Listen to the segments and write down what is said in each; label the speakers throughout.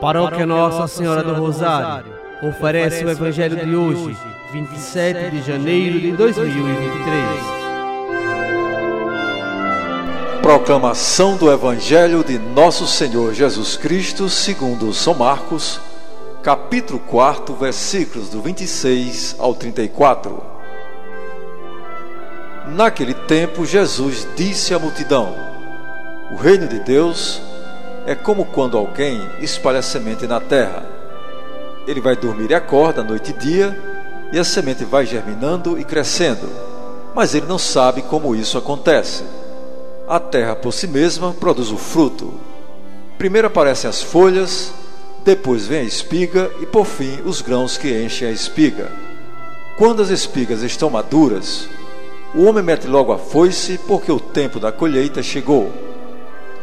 Speaker 1: Paróquia Nossa Senhora do Rosário oferece o Evangelho de hoje, 27 de janeiro de 2023.
Speaker 2: Proclamação do Evangelho de Nosso Senhor Jesus Cristo, segundo São Marcos, capítulo 4, versículos do 26 ao 34. Naquele tempo, Jesus disse à multidão: O reino de Deus é como quando alguém espalha semente na terra. Ele vai dormir e acorda noite e dia, e a semente vai germinando e crescendo, mas ele não sabe como isso acontece. A terra por si mesma produz o fruto. Primeiro aparecem as folhas, depois vem a espiga e por fim os grãos que enchem a espiga. Quando as espigas estão maduras, o homem mete logo a foice porque o tempo da colheita chegou.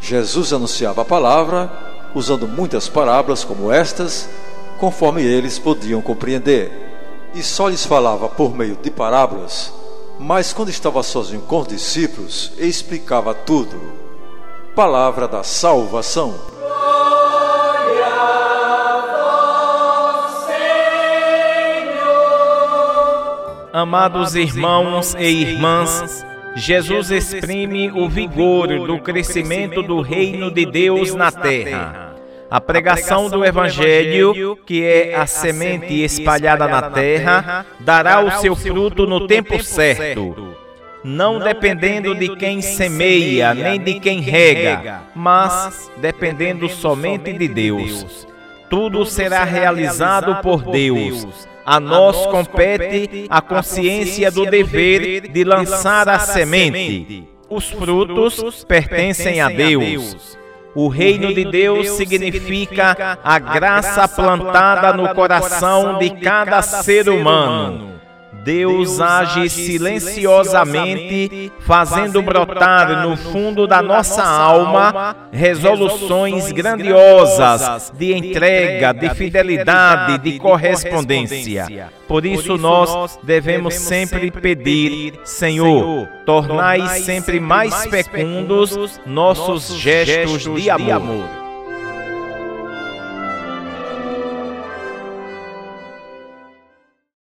Speaker 2: Jesus anunciava a palavra usando muitas parábolas como estas, conforme eles podiam compreender. E só lhes falava por meio de parábolas, mas quando estava sozinho com os discípulos, explicava tudo. Palavra da salvação.
Speaker 3: Amados irmãos e irmãs, Jesus exprime o vigor do crescimento do reino de Deus na terra. A pregação do Evangelho, que é a semente espalhada na terra, dará o seu fruto no tempo certo, não dependendo de quem semeia, nem de quem rega, mas dependendo somente de Deus. Tudo será realizado por Deus a nós compete a consciência do dever de lançar a semente. Os frutos pertencem a Deus. O reino de Deus significa a graça plantada no coração de cada ser humano Deus age silenciosamente, fazendo brotar no fundo da nossa alma resoluções grandiosas de entrega, de fidelidade, de correspondência. Por isso nós devemos sempre pedir, Senhor, tornai sempre mais fecundos nossos gestos de amor.